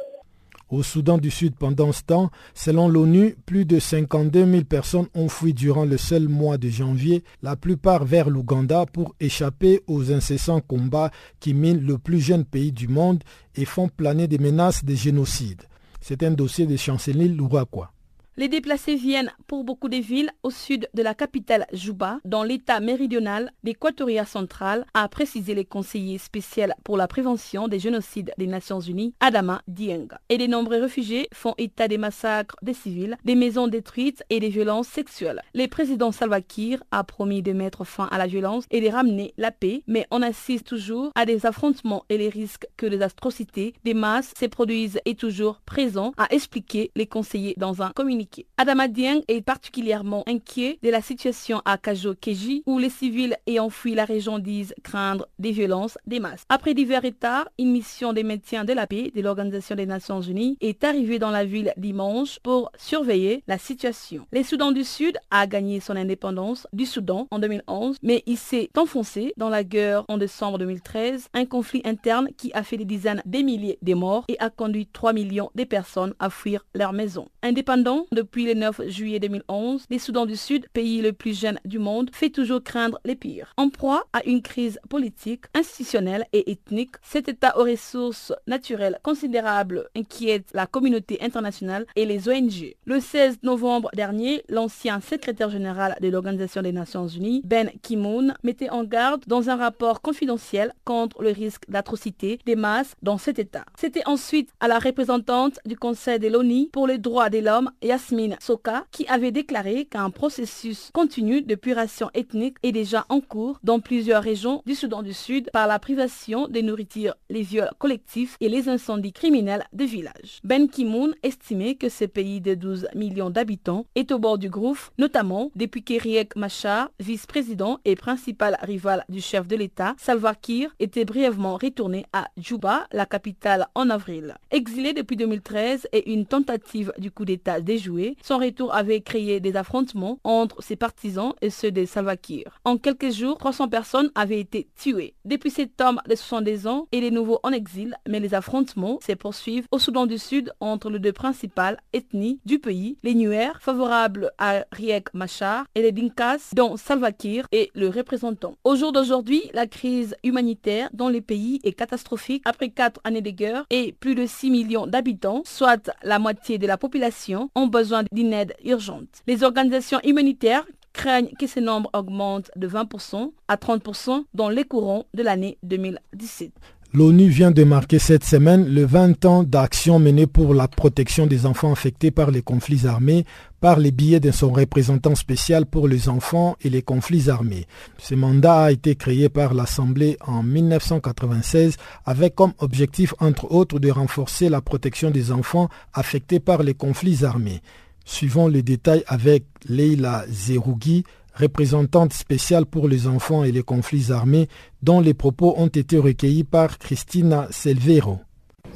Au Soudan du Sud, pendant ce temps, selon l'ONU, plus de 52 000 personnes ont fui durant le seul mois de janvier, la plupart vers l'Ouganda pour échapper aux incessants combats qui minent le plus jeune pays du monde et font planer des menaces de génocide. C'est un dossier de Chanceline Louraquois. Les déplacés viennent pour beaucoup des villes au sud de la capitale Juba, dans l'état méridional d'Équatoria centrale, a précisé les conseillers spécial pour la prévention des génocides des Nations Unies, Adama Dienga. Et de nombreux réfugiés font état des massacres des civils, des maisons détruites et des violences sexuelles. Le président Salva Kiir a promis de mettre fin à la violence et de ramener la paix, mais on assiste toujours à des affrontements et les risques que les atrocités des masses se produisent est toujours présent, a expliqué les conseillers dans un communiqué Adama Dieng est particulièrement inquiet de la situation à Kajo-Keji où les civils ayant fui la région disent craindre des violences des masses. Après divers retards, une mission de maintien de la paix de l'Organisation des Nations Unies est arrivée dans la ville dimanche pour surveiller la situation. Le Soudan du Sud a gagné son indépendance du Soudan en 2011, mais il s'est enfoncé dans la guerre en décembre 2013, un conflit interne qui a fait des dizaines de milliers de morts et a conduit 3 millions de personnes à fuir leur maison. Indépendant depuis le 9 juillet 2011, le Soudan du Sud, pays le plus jeune du monde, fait toujours craindre les pires. En proie à une crise politique, institutionnelle et ethnique, cet État aux ressources naturelles considérables inquiète la communauté internationale et les ONG. Le 16 novembre dernier, l'ancien secrétaire général de l'Organisation des Nations Unies, Ben Ki-moon, mettait en garde dans un rapport confidentiel contre le risque d'atrocité des masses dans cet État. C'était ensuite à la représentante du Conseil de l'ONU pour les droits de l'homme, Yasmin Soka, qui avait déclaré qu'un processus continu de puration ethnique est déjà en cours dans plusieurs régions du Soudan du Sud par la privation des nourritures, les viols collectifs et les incendies criminels de villages. Ben Ki-moon estimait que ce pays de 12 millions d'habitants est au bord du gouffre, notamment depuis qu'Eriek Machar, vice-président et principal rival du chef de l'État, Salva Kiir, était brièvement retourné à Juba, la capitale, en avril. Exilé depuis 2013 et une tentative du coup d'État déjoué Son retour avait créé des affrontements entre ses partisans et ceux des Salva Kiir. En quelques jours, 300 personnes avaient été tuées. Depuis cet homme de 70 ans, il est nouveau en exil, mais les affrontements se poursuivent au Soudan du Sud entre les deux principales ethnies du pays, les Nuer, favorables à Riek Machar, et les Dinkas, dont Salva Kiir est le représentant. Au jour d'aujourd'hui, la crise humanitaire dans les pays est catastrophique après quatre années de guerre et plus de 6 millions d'habitants, soit la moitié de la population, ont besoin d'une aide urgente. Les organisations humanitaires craignent que ce nombre augmente de 20% à 30% dans les courants de l'année 2017. L'ONU vient de marquer cette semaine le 20 ans d'action menée pour la protection des enfants affectés par les conflits armés par les billets de son représentant spécial pour les enfants et les conflits armés. Ce mandat a été créé par l'Assemblée en 1996 avec comme objectif entre autres de renforcer la protection des enfants affectés par les conflits armés. Suivons les détails avec Leila Zerougui, représentante spéciale pour les enfants et les conflits armés, dont les propos ont été recueillis par Christina Selvero.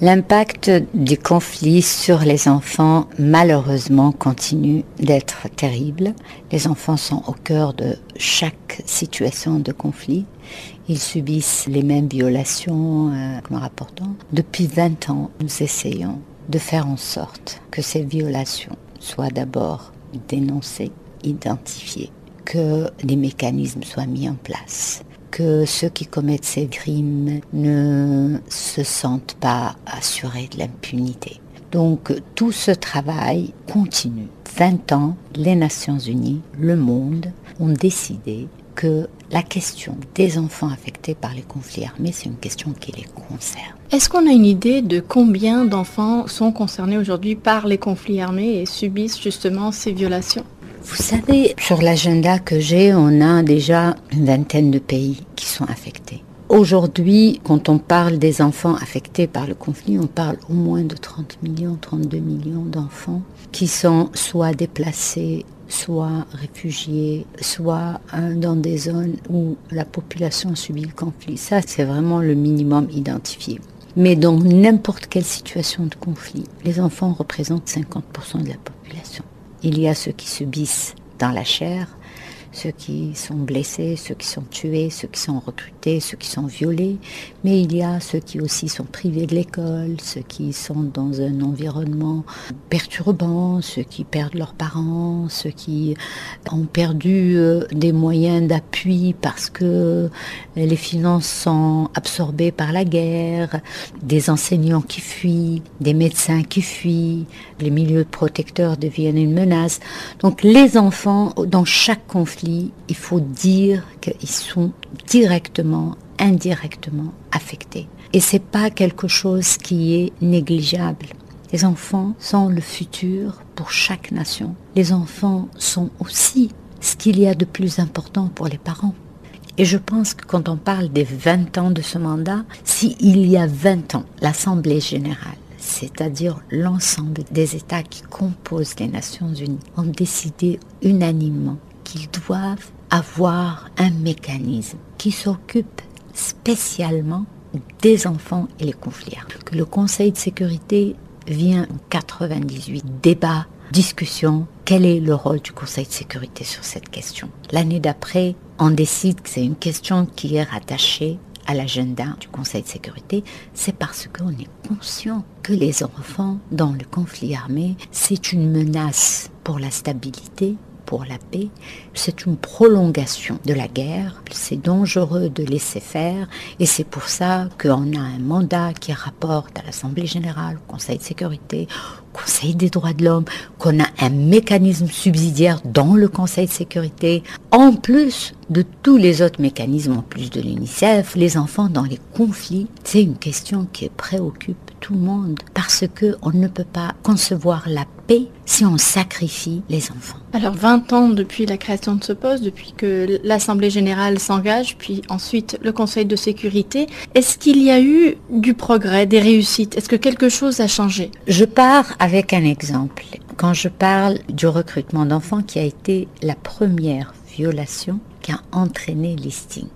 L'impact du conflit sur les enfants, malheureusement, continue d'être terrible. Les enfants sont au cœur de chaque situation de conflit. Ils subissent les mêmes violations euh, que nous rapportons. Depuis 20 ans, nous essayons de faire en sorte que ces violations soit d'abord dénoncé, identifié, que des mécanismes soient mis en place, que ceux qui commettent ces crimes ne se sentent pas assurés de l'impunité. Donc tout ce travail continue. 20 ans, les Nations Unies, le monde ont décidé que la question des enfants affectés par les conflits armés, c'est une question qui les concerne. Est-ce qu'on a une idée de combien d'enfants sont concernés aujourd'hui par les conflits armés et subissent justement ces violations? Vous savez, sur l'agenda que j'ai, on a déjà une vingtaine de pays qui sont affectés. Aujourd'hui, quand on parle des enfants affectés par le conflit, on parle au moins de 30 millions, 32 millions d'enfants qui sont soit déplacés soit réfugiés, soit hein, dans des zones où la population subit le conflit. Ça, c'est vraiment le minimum identifié. Mais dans n'importe quelle situation de conflit, les enfants représentent 50% de la population. Il y a ceux qui subissent dans la chair, ceux qui sont blessés, ceux qui sont tués, ceux qui sont recrutés, ceux qui sont violés, mais il y a ceux qui aussi sont privés de l'école, ceux qui sont dans un environnement perturbant, ceux qui perdent leurs parents, ceux qui ont perdu euh, des moyens d'appui parce que les finances sont absorbées par la guerre, des enseignants qui fuient, des médecins qui fuient, les milieux protecteurs deviennent une menace. Donc les enfants, dans chaque conflit, il faut dire qu'ils sont directement, indirectement affectés. Et c'est pas quelque chose qui est négligeable. Les enfants sont le futur pour chaque nation. Les enfants sont aussi ce qu'il y a de plus important pour les parents. Et je pense que quand on parle des 20 ans de ce mandat, s'il y a 20 ans, l'Assemblée générale, c'est-à-dire l'ensemble des États qui composent les Nations unies, ont décidé unanimement qu'ils doivent avoir un mécanisme qui s'occupe spécialement des enfants et les conflits. Que le Conseil de sécurité vient en 98 débat, discussion, quel est le rôle du Conseil de sécurité sur cette question. L'année d'après, on décide que c'est une question qui est rattachée à l'agenda du Conseil de sécurité, c'est parce qu'on est conscient que les enfants dans le conflit armé, c'est une menace pour la stabilité, pour la paix, c'est une prolongation de la guerre. C'est dangereux de laisser faire et c'est pour ça qu'on a un mandat qui rapporte à l'Assemblée générale, au Conseil de sécurité, au Conseil des droits de l'homme, qu'on a un mécanisme subsidiaire dans le Conseil de sécurité, en plus de tous les autres mécanismes, en plus de l'UNICEF, les enfants dans les conflits, c'est une question qui préoccupe tout le monde parce que on ne peut pas concevoir la paix si on sacrifie les enfants. Alors 20 ans depuis la création de ce poste, depuis que l'Assemblée générale s'engage, puis ensuite le Conseil de sécurité, est-ce qu'il y a eu du progrès, des réussites? Est-ce que quelque chose a changé? Je pars avec un exemple. Quand je parle du recrutement d'enfants qui a été la première violation qui a entraîné listing.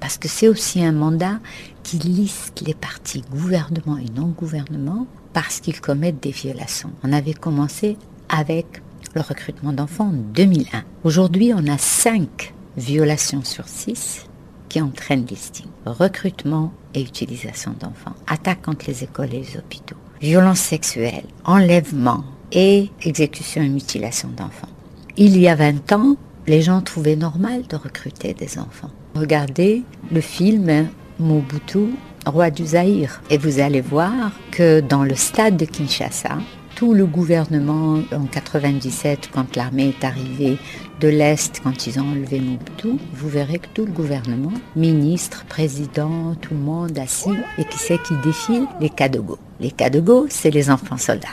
Parce que c'est aussi un mandat qui liste les partis gouvernement et non gouvernement parce qu'ils commettent des violations. On avait commencé avec le recrutement d'enfants en 2001. Aujourd'hui, on a 5 violations sur 6 qui entraînent listing. Recrutement et utilisation d'enfants, attaques contre les écoles et les hôpitaux, violences sexuelles, enlèvement et exécution et mutilation d'enfants. Il y a 20 ans, les gens trouvaient normal de recruter des enfants. Regardez le film Mobutu, roi du Zaïre, et vous allez voir que dans le stade de Kinshasa, tout le gouvernement en 97, quand l'armée est arrivée de l'Est, quand ils ont enlevé Mobutu, vous verrez que tout le gouvernement, ministre, président, tout le monde assis, et qui c'est qui défile? Les Kadogo. Les Kadogo, c'est les enfants soldats.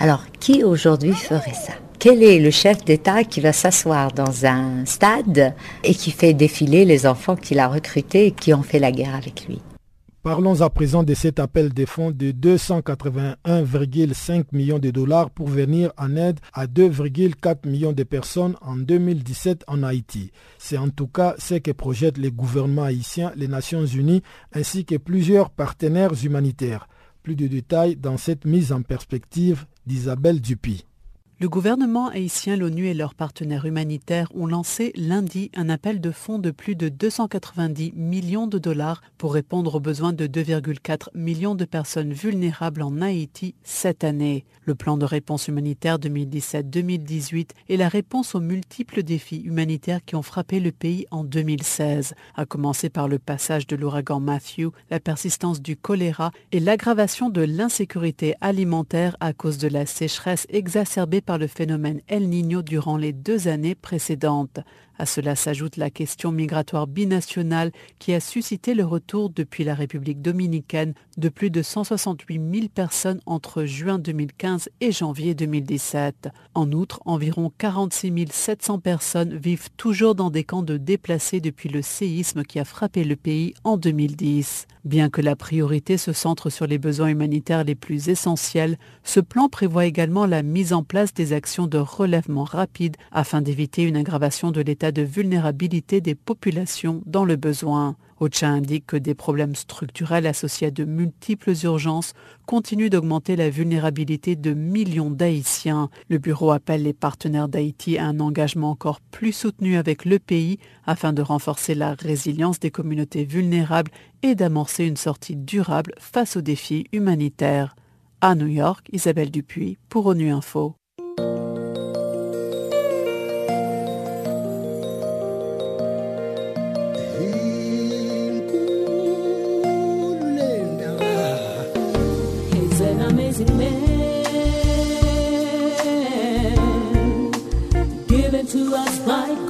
Alors, qui aujourd'hui ferait ça? Quel est le chef d'État qui va s'asseoir dans un stade et qui fait défiler les enfants qu'il a recrutés et qui ont fait la guerre avec lui? Parlons à présent de cet appel des fonds de 281,5 millions de dollars pour venir en aide à 2,4 millions de personnes en 2017 en Haïti. C'est en tout cas ce que projettent les gouvernements haïtiens, les Nations Unies ainsi que plusieurs partenaires humanitaires. Plus de détails dans cette mise en perspective d'Isabelle Dupuis. Le gouvernement haïtien, l'ONU et leurs partenaires humanitaires ont lancé lundi un appel de fonds de plus de 290 millions de dollars pour répondre aux besoins de 2,4 millions de personnes vulnérables en Haïti cette année. Le plan de réponse humanitaire 2017-2018 est la réponse aux multiples défis humanitaires qui ont frappé le pays en 2016, à commencer par le passage de l'ouragan Matthew, la persistance du choléra et l'aggravation de l'insécurité alimentaire à cause de la sécheresse exacerbée par le phénomène El Niño durant les deux années précédentes. À cela s'ajoute la question migratoire binationale qui a suscité le retour depuis la République dominicaine de plus de 168 000 personnes entre juin 2015 et janvier 2017. En outre, environ 46 700 personnes vivent toujours dans des camps de déplacés depuis le séisme qui a frappé le pays en 2010. Bien que la priorité se centre sur les besoins humanitaires les plus essentiels, ce plan prévoit également la mise en place des actions de relèvement rapide afin d'éviter une aggravation de l'état de vulnérabilité des populations dans le besoin. OCHA indique que des problèmes structurels associés à de multiples urgences continuent d'augmenter la vulnérabilité de millions d'Haïtiens. Le bureau appelle les partenaires d'Haïti à un engagement encore plus soutenu avec le pays afin de renforcer la résilience des communautés vulnérables et d'amorcer une sortie durable face aux défis humanitaires. À New York, Isabelle Dupuis pour ONU Info.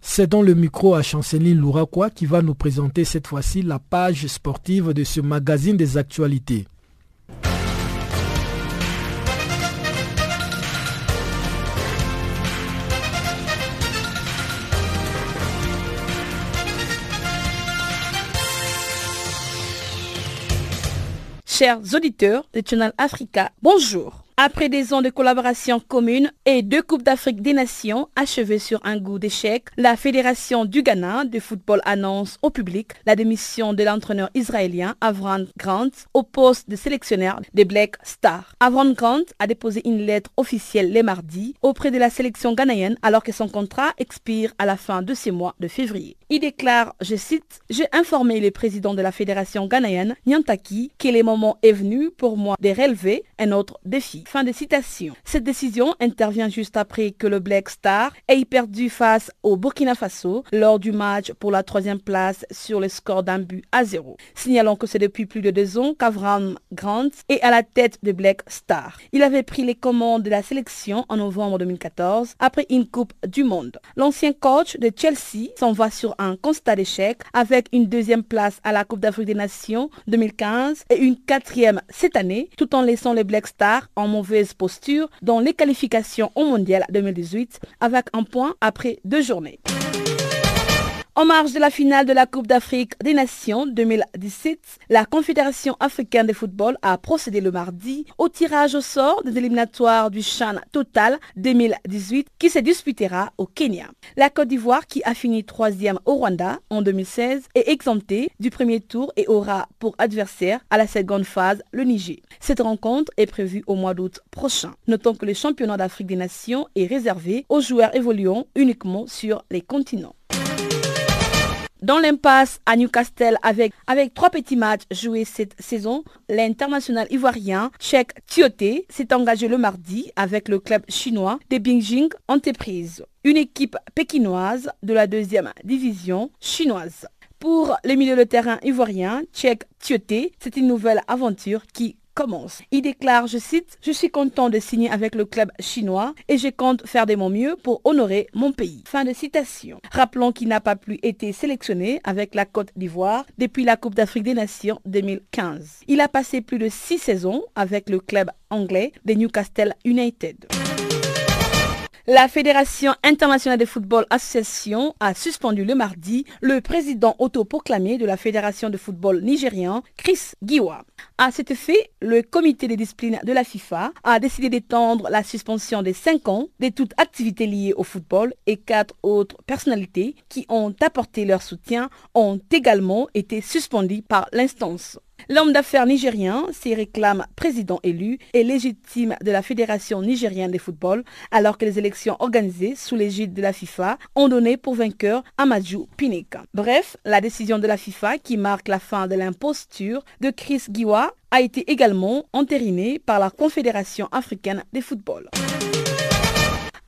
C'est dans le micro à Chanceline Louraquois qui va nous présenter cette fois-ci la page sportive de ce magazine des actualités. Chers auditeurs de Channel Africa, bonjour. Après des ans de collaboration commune et deux Coupes d'Afrique des Nations achevées sur un goût d'échec, la Fédération du Ghana de football annonce au public la démission de l'entraîneur israélien Avram Grant au poste de sélectionneur des Black Stars. Avram Grant a déposé une lettre officielle les mardis auprès de la sélection ghanéenne alors que son contrat expire à la fin de ce mois de février. Il déclare, je cite, J'ai informé le président de la Fédération ghanéenne, Nyantaki, que le moment est venu pour moi de relever un autre défi Fin de citation. Cette décision intervient juste après que le Black Star ait perdu face au Burkina Faso lors du match pour la troisième place sur le score d'un but à zéro. Signalons que c'est depuis plus de deux ans qu'Avram Grant est à la tête de Black Star. Il avait pris les commandes de la sélection en novembre 2014 après une Coupe du Monde. L'ancien coach de Chelsea s'en va sur un constat d'échec avec une deuxième place à la Coupe d'Afrique des Nations 2015 et une quatrième cette année, tout en laissant les Black Stars en mauvaise posture dans les qualifications au Mondial 2018 avec un point après deux journées. En marge de la finale de la Coupe d'Afrique des Nations 2017, la Confédération africaine de football a procédé le mardi au tirage au sort des éliminatoires du Chan Total 2018 qui se disputera au Kenya. La Côte d'Ivoire, qui a fini troisième au Rwanda en 2016, est exemptée du premier tour et aura pour adversaire à la seconde phase le Niger. Cette rencontre est prévue au mois d'août prochain. Notons que le championnat d'Afrique des Nations est réservé aux joueurs évoluant uniquement sur les continents dans l'impasse à Newcastle avec, trois petits matchs joués cette saison. L'international ivoirien Cheikh Tioté s'est engagé le mardi avec le club chinois de Beijing Entreprise, une équipe pékinoise de la deuxième division chinoise. Pour les milieux de terrain ivoiriens, Cheikh Tioté, c'est une nouvelle aventure qui commence. Il déclare, je cite, Je suis content de signer avec le club chinois et je compte faire de mon mieux pour honorer mon pays. Fin de citation. Rappelons qu'il n'a pas plus été sélectionné avec la Côte d'Ivoire depuis la Coupe d'Afrique des Nations 2015. Il a passé plus de six saisons avec le club anglais des Newcastle United. La Fédération internationale de football association a suspendu le mardi le président autoproclamé de la Fédération de football nigérien, Chris Giwa. À cet effet, le comité de discipline de la FIFA a décidé d'étendre la suspension de 5 ans de toute activité liée au football et quatre autres personnalités qui ont apporté leur soutien ont également été suspendues par l'instance. L'homme d'affaires nigérien s'y réclame président élu et légitime de la Fédération nigérienne de football alors que les élections organisées sous l'égide de la FIFA ont donné pour vainqueur Amadou Pinika. Bref, la décision de la FIFA qui marque la fin de l'imposture de Chris Giwa a été également entérinée par la Confédération africaine de football.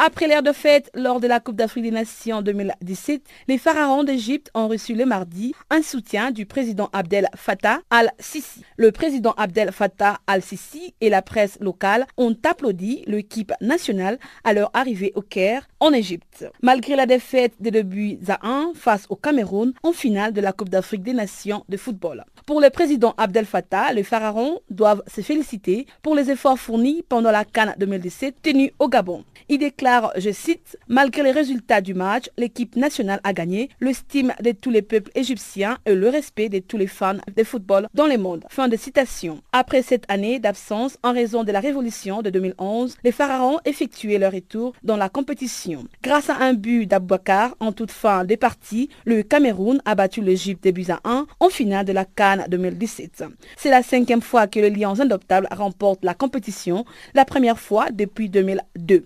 Après l'ère de fête lors de la Coupe d'Afrique des Nations 2017, les pharaons d'Égypte ont reçu le mardi un soutien du président Abdel Fattah al-Sisi. Le président Abdel Fattah al-Sisi et la presse locale ont applaudi l'équipe nationale à leur arrivée au Caire, en Égypte. Malgré la défaite de 2 buts à 1 face au Cameroun en finale de la Coupe d'Afrique des Nations de football. Pour le président Abdel Fattah, les pharaons doivent se féliciter pour les efforts fournis pendant la Cannes 2017 tenue au Gabon. Il déclare, je cite, Malgré les résultats du match, l'équipe nationale a gagné, l'estime de tous les peuples égyptiens et le respect de tous les fans de football dans le monde. Fin de citation. Après cette année d'absence en raison de la révolution de 2011, les pharaons effectuaient leur retour dans la compétition. Grâce à un but d'Abouakar en toute fin des parties, le Cameroun a battu l'Égypte des buts à 1 en finale de la Cannes 2017. C'est la cinquième fois que le Lions Indoptables remporte la compétition, la première fois depuis 2002.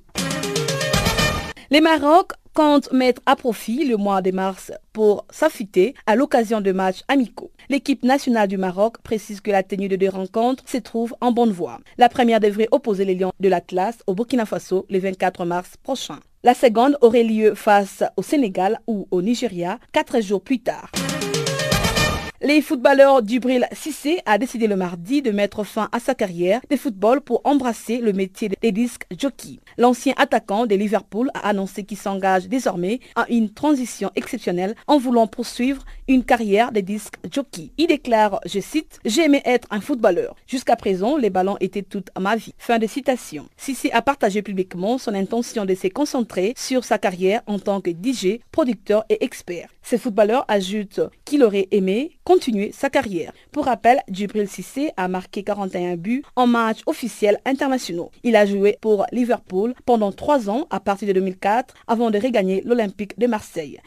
Les Maroc comptent mettre à profit le mois de mars pour s'affûter à l'occasion de matchs amicaux. L'équipe nationale du Maroc précise que la tenue de deux rencontres se trouve en bonne voie. La première devrait opposer les Lions de l'Atlas au Burkina Faso le 24 mars prochain. La seconde aurait lieu face au Sénégal ou au Nigeria quatre jours plus tard. Les footballeurs d'Ubril Sissé a décidé le mardi de mettre fin à sa carrière de football pour embrasser le métier des disques jockey. L'ancien attaquant de Liverpool a annoncé qu'il s'engage désormais à une transition exceptionnelle en voulant poursuivre une carrière de disques jockey. Il déclare, je cite, J'aimais être un footballeur. Jusqu'à présent, les ballons étaient toute ma vie. Fin de citation. Sissé a partagé publiquement son intention de se concentrer sur sa carrière en tant que DJ, producteur et expert. Ce footballeur ajoute qu'il aurait aimé continuer sa carrière. Pour rappel, Djibril Sissé a marqué 41 buts en matchs officiels internationaux. Il a joué pour Liverpool pendant trois ans à partir de 2004 avant de regagner l'Olympique de Marseille.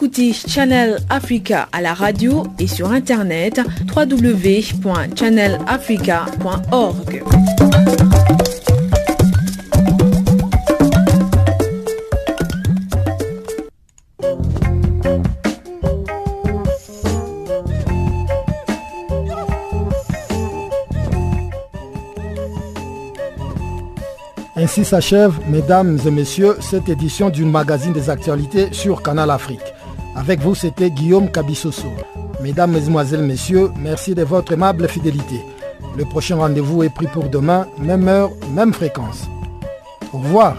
Écoutez Channel Africa à la radio et sur internet www.channelafrica.org. Ainsi s'achève, mesdames et messieurs, cette édition d'une magazine des actualités sur Canal Afrique. Avec vous, c'était Guillaume Cabissoso. Mesdames, Mesdemoiselles, Messieurs, merci de votre aimable fidélité. Le prochain rendez-vous est pris pour demain, même heure, même fréquence. Au revoir.